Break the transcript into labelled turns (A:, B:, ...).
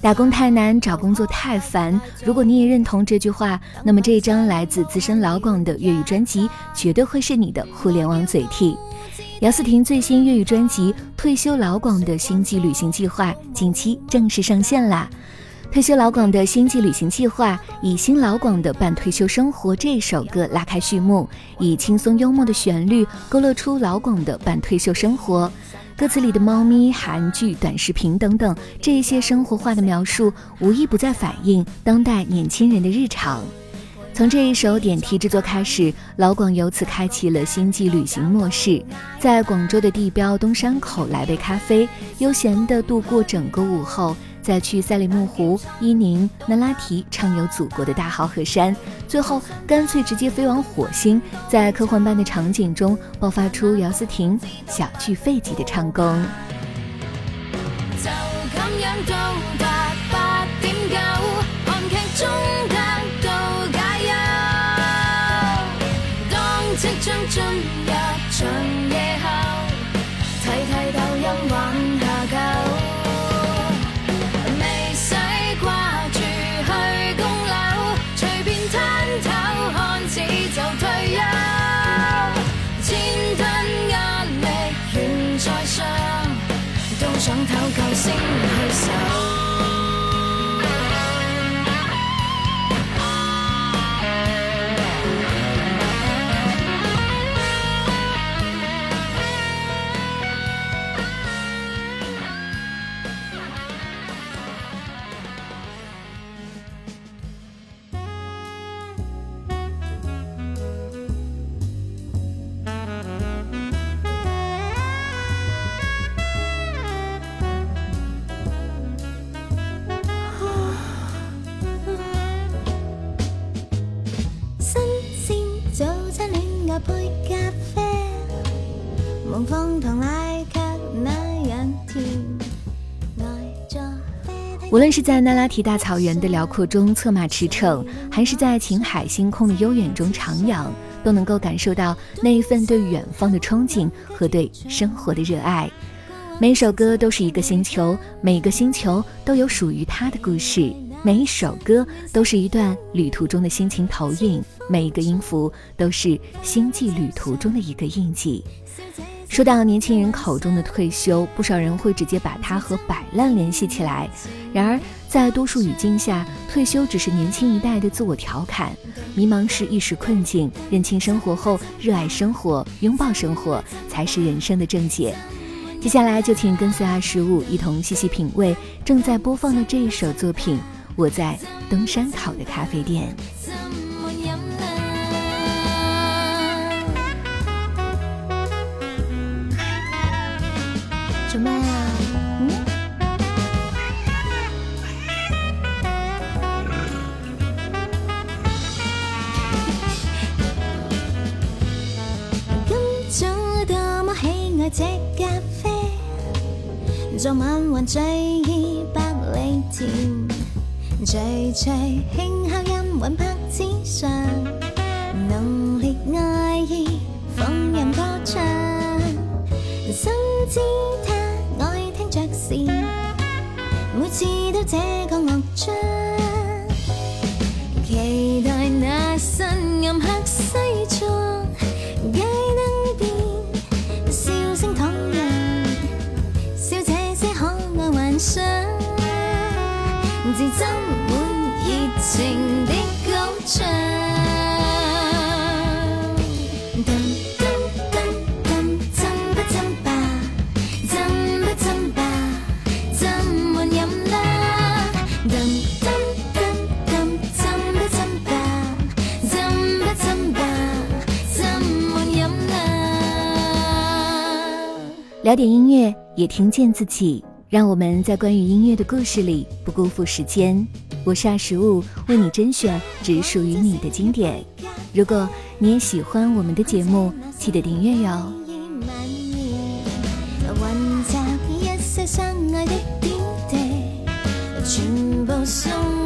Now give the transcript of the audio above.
A: 打工太难，找工作太烦。如果你也认同这句话，那么这一张来自资深老广的粤语专辑绝对会是你的互联网嘴替。姚思婷最新粤语专辑《退休老广的星际旅行计划》近期正式上线啦！退休老广的星际旅行计划以新老广的半退休生活这首歌拉开序幕，以轻松幽默的旋律勾勒出老广的半退休生活。歌词里的猫咪、韩剧、短视频等等，这些生活化的描述，无一不在反映当代年轻人的日常。从这一首点题制作开始，老广由此开启了星际旅行模式，在广州的地标东山口来杯咖啡，悠闲地度过整个午后。再去赛里木湖、伊宁、那拉提畅游祖国的大好河山，最后干脆直接飞往火星，在科幻般的场景中爆发出姚思婷小巨肺级的唱功。
B: 就咁样到达8.9，韩剧中得到解忧。当即将进入长夜下想偷够星
A: 无论是在那拉提大草原的辽阔中策马驰骋，还是在晴海星空的悠远中徜徉，都能够感受到那一份对远方的憧憬和对生活的热爱。每首歌都是一个星球，每个星球都有属于它的故事，每一首歌都是一段旅途中的心情投影，每一个音符都是星际旅途中的一个印记。说到年轻人口中的退休，不少人会直接把它和摆烂联系起来。然而，在多数语境下，退休只是年轻一代的自我调侃。迷茫是一时困境，认清生活后，热爱生活，拥抱生活，才是人生的正解。接下来就请跟随二十五一同细细品味正在播放的这一首作品。我在登山口的咖啡店。爱这咖啡，昨晚还醉意百里甜，徐徐轻敲音韵拍子上，浓烈爱意放任歌唱，深知他爱听着是。每次都这个乐章，自斟满热情的高唱。聊点音乐，也听见自己。让我们在关于音乐的故事里不辜负时间。我是二十五，为你甄选只属于你的经典。如果你也喜欢我们的节目，记得订阅哟。全部送。